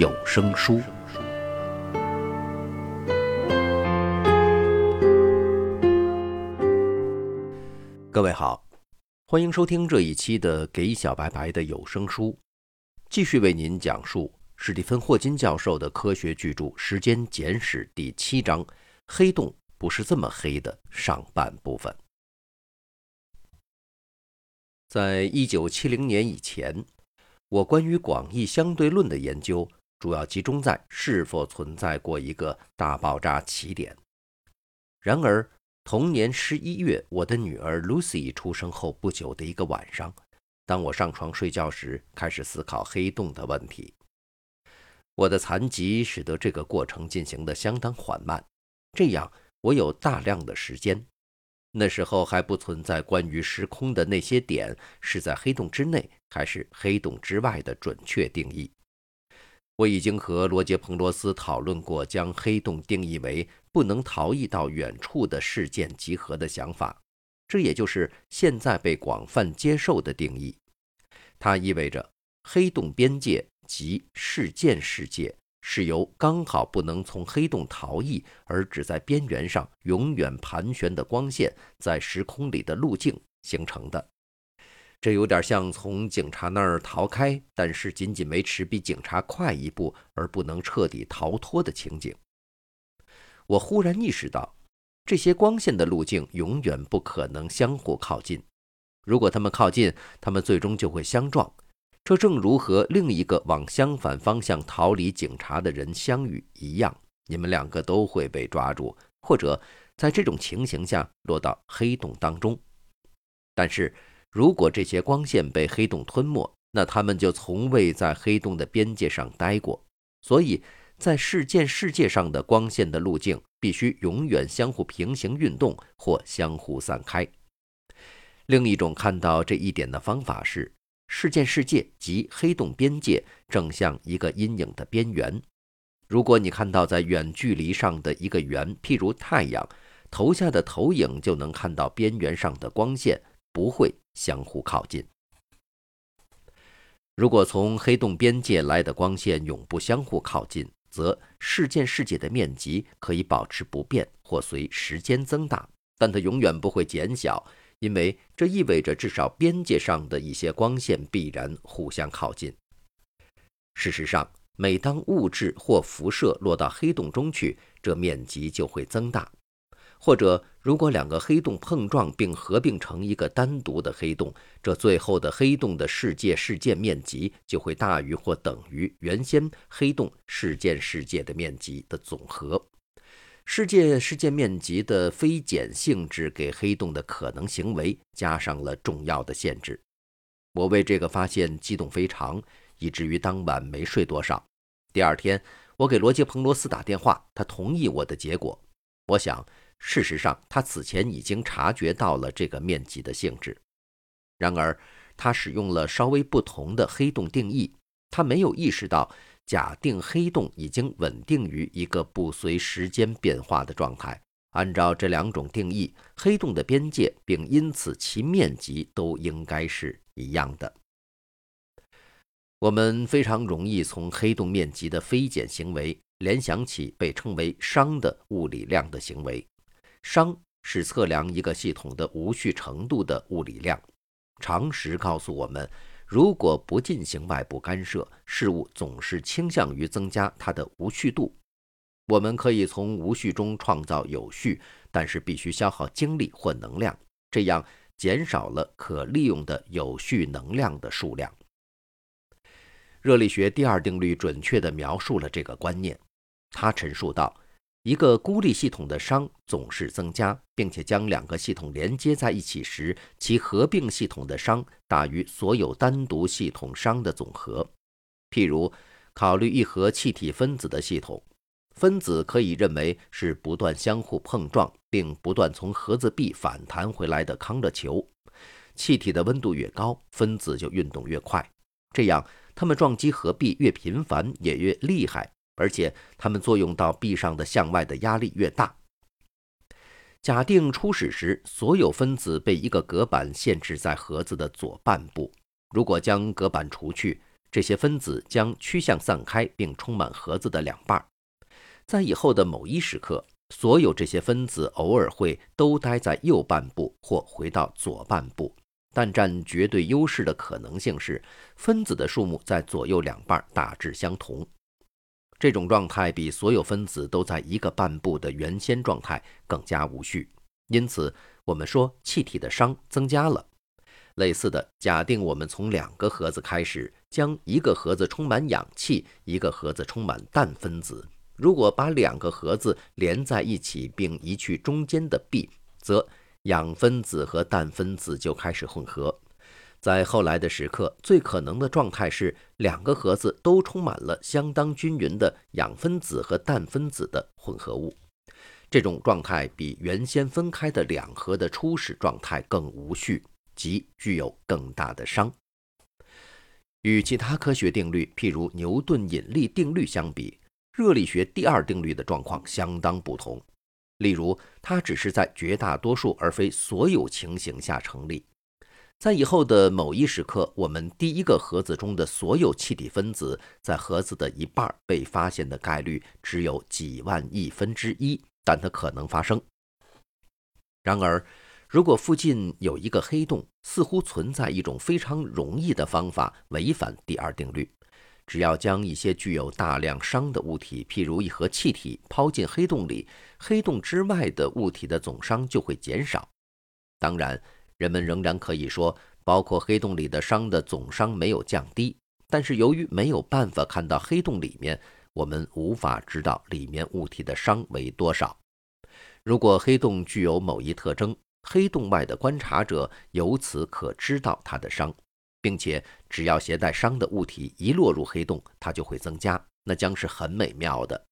有声书。各位好，欢迎收听这一期的《给小白白的有声书》，继续为您讲述史蒂芬·霍金教授的科学巨著《时间简史》第七章“黑洞不是这么黑的”上半部分。在一九七零年以前，我关于广义相对论的研究。主要集中在是否存在过一个大爆炸起点。然而，同年十一月，我的女儿 Lucy 出生后不久的一个晚上，当我上床睡觉时，开始思考黑洞的问题。我的残疾使得这个过程进行得相当缓慢，这样我有大量的时间。那时候还不存在关于时空的那些点是在黑洞之内还是黑洞之外的准确定义。我已经和罗杰·彭罗斯讨论过将黑洞定义为不能逃逸到远处的事件集合的想法，这也就是现在被广泛接受的定义。它意味着黑洞边界及事件世界是由刚好不能从黑洞逃逸而只在边缘上永远盘旋的光线在时空里的路径形成的。这有点像从警察那儿逃开，但是仅仅维持比警察快一步，而不能彻底逃脱的情景。我忽然意识到，这些光线的路径永远不可能相互靠近。如果他们靠近，他们最终就会相撞。这正如和另一个往相反方向逃离警察的人相遇一样，你们两个都会被抓住，或者在这种情形下落到黑洞当中。但是。如果这些光线被黑洞吞没，那它们就从未在黑洞的边界上待过。所以，在事件世界上的光线的路径必须永远相互平行运动或相互散开。另一种看到这一点的方法是，事件世界及黑洞边界正像一个阴影的边缘。如果你看到在远距离上的一个圆，譬如太阳，投下的投影就能看到边缘上的光线。不会相互靠近。如果从黑洞边界来的光线永不相互靠近，则事件世界的面积可以保持不变或随时间增大，但它永远不会减小，因为这意味着至少边界上的一些光线必然互相靠近。事实上，每当物质或辐射落到黑洞中去，这面积就会增大。或者，如果两个黑洞碰撞并合并成一个单独的黑洞，这最后的黑洞的世界事件面积就会大于或等于原先黑洞事件世界的面积的总和。世界事件面积的非减性质给黑洞的可能行为加上了重要的限制。我为这个发现激动非常，以至于当晚没睡多少。第二天，我给罗杰·彭罗斯打电话，他同意我的结果。我想。事实上，他此前已经察觉到了这个面积的性质。然而，他使用了稍微不同的黑洞定义。他没有意识到，假定黑洞已经稳定于一个不随时间变化的状态。按照这两种定义，黑洞的边界，并因此其面积都应该是一样的。我们非常容易从黑洞面积的非减行为联想起被称为熵的物理量的行为。熵是测量一个系统的无序程度的物理量。常识告诉我们，如果不进行外部干涉，事物总是倾向于增加它的无序度。我们可以从无序中创造有序，但是必须消耗精力或能量，这样减少了可利用的有序能量的数量。热力学第二定律准确地描述了这个观念。他陈述道。一个孤立系统的熵总是增加，并且将两个系统连接在一起时，其合并系统的熵大于所有单独系统熵的总和。譬如，考虑一盒气体分子的系统。分子可以认为是不断相互碰撞，并不断从盒子壁反弹回来的康乐球。气体的温度越高，分子就运动越快。这样，它们撞击盒壁越频繁，也越厉害，而且它们作用到壁上的向外的压力越大。假定初始时，所有分子被一个隔板限制在盒子的左半部。如果将隔板除去，这些分子将趋向散开，并充满盒子的两半。在以后的某一时刻，所有这些分子偶尔会都待在右半部或回到左半部，但占绝对优势的可能性是分子的数目在左右两半大致相同。这种状态比所有分子都在一个半步的原先状态更加无序，因此我们说气体的熵增加了。类似的，假定我们从两个盒子开始，将一个盒子充满氧气，一个盒子充满氮分子。如果把两个盒子连在一起，并移去中间的壁，则氧分子和氮分子就开始混合。在后来的时刻，最可能的状态是两个盒子都充满了相当均匀的氧分子和氮分子的混合物。这种状态比原先分开的两盒的初始状态更无序，即具有更大的熵。与其他科学定律，譬如牛顿引力定律相比。热力学第二定律的状况相当不同，例如，它只是在绝大多数而非所有情形下成立。在以后的某一时刻，我们第一个盒子中的所有气体分子在盒子的一半被发现的概率只有几万亿分之一，但它可能发生。然而，如果附近有一个黑洞，似乎存在一种非常容易的方法违反第二定律。只要将一些具有大量熵的物体，譬如一盒气体，抛进黑洞里，黑洞之外的物体的总熵就会减少。当然，人们仍然可以说，包括黑洞里的熵的总熵没有降低。但是，由于没有办法看到黑洞里面，我们无法知道里面物体的熵为多少。如果黑洞具有某一特征，黑洞外的观察者由此可知道它的熵。并且，只要携带熵的物体一落入黑洞，它就会增加，那将是很美妙的。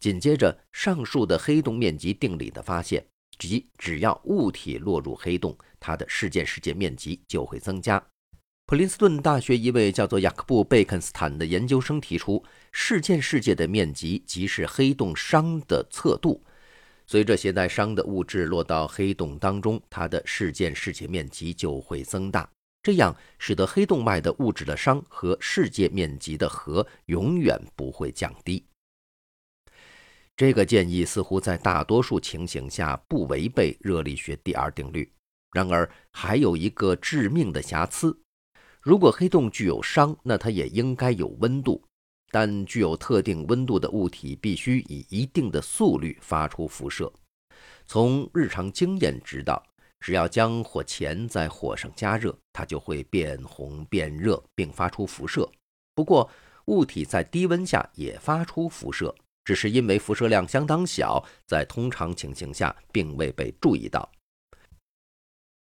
紧接着，上述的黑洞面积定理的发现，即只要物体落入黑洞，它的事件世界面积就会增加。普林斯顿大学一位叫做雅克布·贝肯斯坦的研究生提出，事件世界的面积即是黑洞熵的测度。随着携带熵的物质落到黑洞当中，它的事件世界面积就会增大。这样使得黑洞外的物质的熵和世界面积的和永远不会降低。这个建议似乎在大多数情形下不违背热力学第二定律。然而，还有一个致命的瑕疵：如果黑洞具有熵，那它也应该有温度。但具有特定温度的物体必须以一定的速率发出辐射。从日常经验知道。只要将火钳在火上加热，它就会变红变热，并发出辐射。不过，物体在低温下也发出辐射，只是因为辐射量相当小，在通常情形下并未被注意到。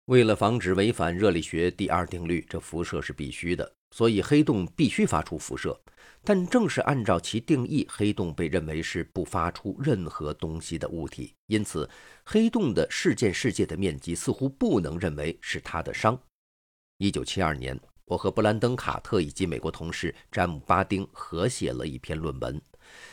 为了防止违反热力学第二定律，这辐射是必须的，所以黑洞必须发出辐射。但正是按照其定义，黑洞被认为是不发出任何东西的物体，因此黑洞的事件世界的面积似乎不能认为是它的熵。一九七二年，我和布兰登·卡特以及美国同事詹姆·巴丁合写了一篇论文。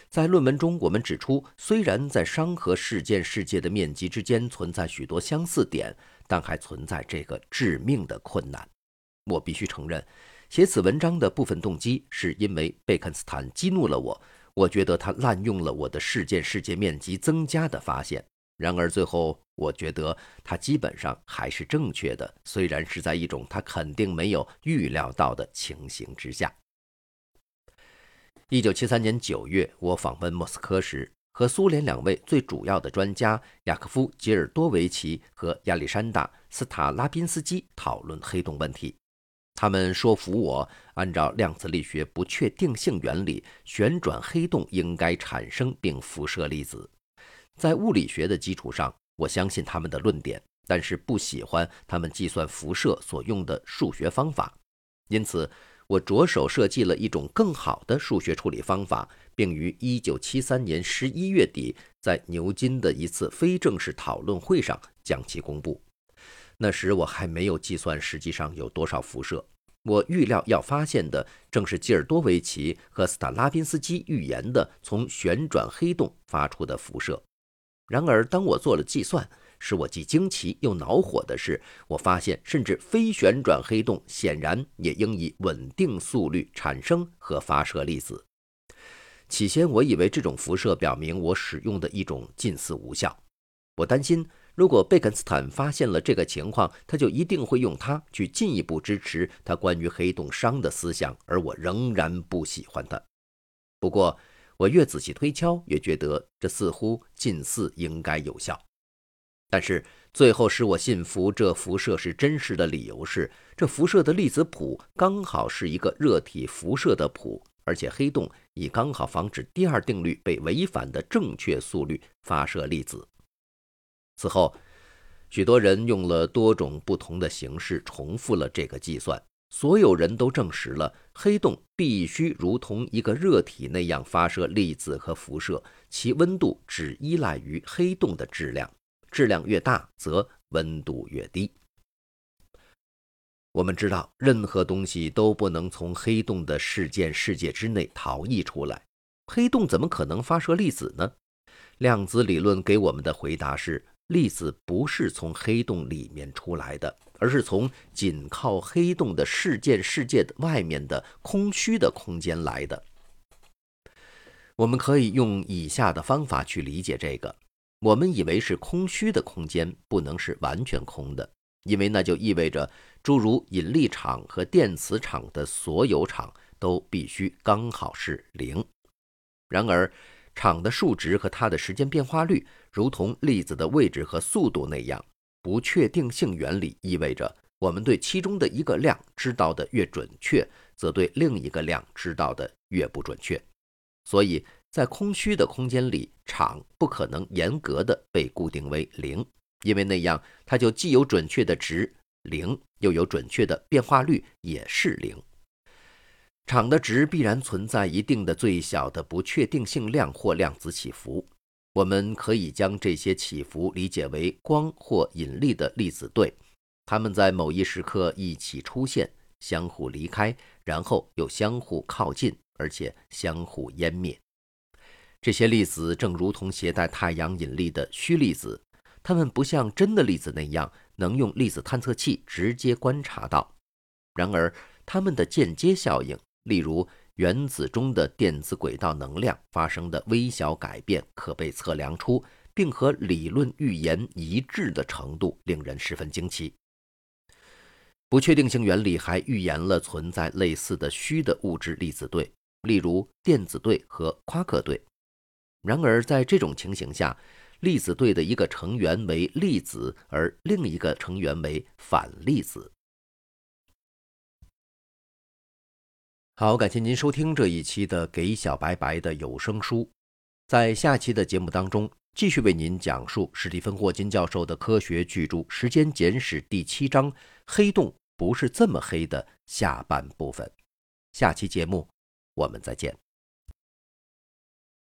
在论文中，我们指出，虽然在熵和事件世界的面积之间存在许多相似点，但还存在这个致命的困难。我必须承认。写此文章的部分动机是因为贝肯斯坦激怒了我，我觉得他滥用了我的事件世界面积增加的发现。然而最后，我觉得他基本上还是正确的，虽然是在一种他肯定没有预料到的情形之下。一九七三年九月，我访问莫斯科时，和苏联两位最主要的专家雅科夫·吉尔多维奇和亚历山大·斯塔拉宾斯基讨论黑洞问题。他们说服我，按照量子力学不确定性原理，旋转黑洞应该产生并辐射粒子。在物理学的基础上，我相信他们的论点，但是不喜欢他们计算辐射所用的数学方法。因此，我着手设计了一种更好的数学处理方法，并于1973年11月底在牛津的一次非正式讨论会上将其公布。那时我还没有计算实际上有多少辐射。我预料要发现的正是吉尔多维奇和斯塔拉宾斯基预言的从旋转黑洞发出的辐射。然而，当我做了计算，使我既惊奇又恼火的是，我发现甚至非旋转黑洞显然也应以稳定速率产生和发射粒子。起先，我以为这种辐射表明我使用的一种近似无效。我担心。如果贝肯斯坦发现了这个情况，他就一定会用它去进一步支持他关于黑洞熵的思想，而我仍然不喜欢他。不过，我越仔细推敲，越觉得这似乎近似应该有效。但是，最后使我信服这辐射是真实的理由是，这辐射的粒子谱刚好是一个热体辐射的谱，而且黑洞以刚好防止第二定律被违反的正确速率发射粒子。此后，许多人用了多种不同的形式重复了这个计算。所有人都证实了黑洞必须如同一个热体那样发射粒子和辐射，其温度只依赖于黑洞的质量，质量越大，则温度越低。我们知道，任何东西都不能从黑洞的事件世界之内逃逸出来。黑洞怎么可能发射粒子呢？量子理论给我们的回答是。粒子不是从黑洞里面出来的，而是从紧靠黑洞的事件世界的外面的空虚的空间来的。我们可以用以下的方法去理解这个：我们以为是空虚的空间，不能是完全空的，因为那就意味着诸如引力场和电磁场的所有场都必须刚好是零。然而，场的数值和它的时间变化率，如同粒子的位置和速度那样，不确定性原理意味着，我们对其中的一个量知道的越准确，则对另一个量知道的越不准确。所以在空虚的空间里，场不可能严格的被固定为零，因为那样它就既有准确的值零，又有准确的变化率也是零。场的值必然存在一定的最小的不确定性量或量子起伏。我们可以将这些起伏理解为光或引力的粒子对，它们在某一时刻一起出现，相互离开，然后又相互靠近，而且相互湮灭。这些粒子正如同携带太阳引力的虚粒子，它们不像真的粒子那样能用粒子探测器直接观察到。然而，它们的间接效应。例如，原子中的电子轨道能量发生的微小改变可被测量出，并和理论预言一致的程度令人十分惊奇。不确定性原理还预言了存在类似的虚的物质粒子对，例如电子对和夸克对。然而，在这种情形下，粒子对的一个成员为粒子，而另一个成员为反粒子。好，感谢您收听这一期的《给小白白的有声书》。在下期的节目当中，继续为您讲述史蒂芬·霍金教授的科学巨著《时间简史》第七章《黑洞不是这么黑》的下半部分。下期节目，我们再见。